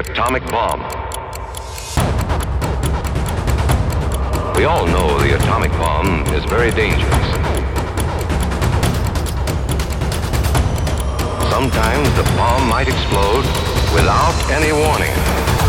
atomic bomb. We all know the atomic bomb is very dangerous. Sometimes the bomb might explode without any warning.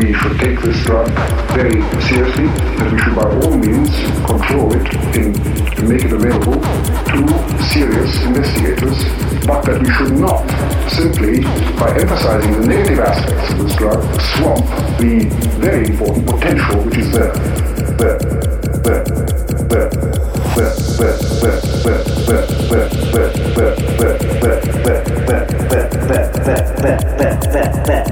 we should take this drug very seriously, that we should by all means control it and make it available to serious investigators, but that we should not simply, by emphasizing the negative aspects of this drug, swamp the very important potential which is there. There, there, there, there, there, there, there, there, there, there, there.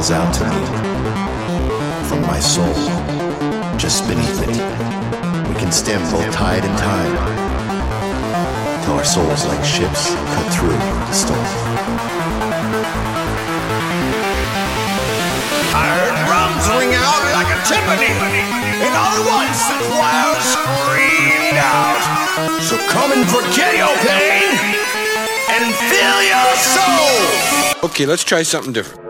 calls out to me from my soul, just beneath it. We can stem both tide and time till our souls, like ships, cut through the storm. I heard drums ring out like a timpani, and all at once the choir screamed out. So come and forget your pain and fill your soul. Okay, let's try something different.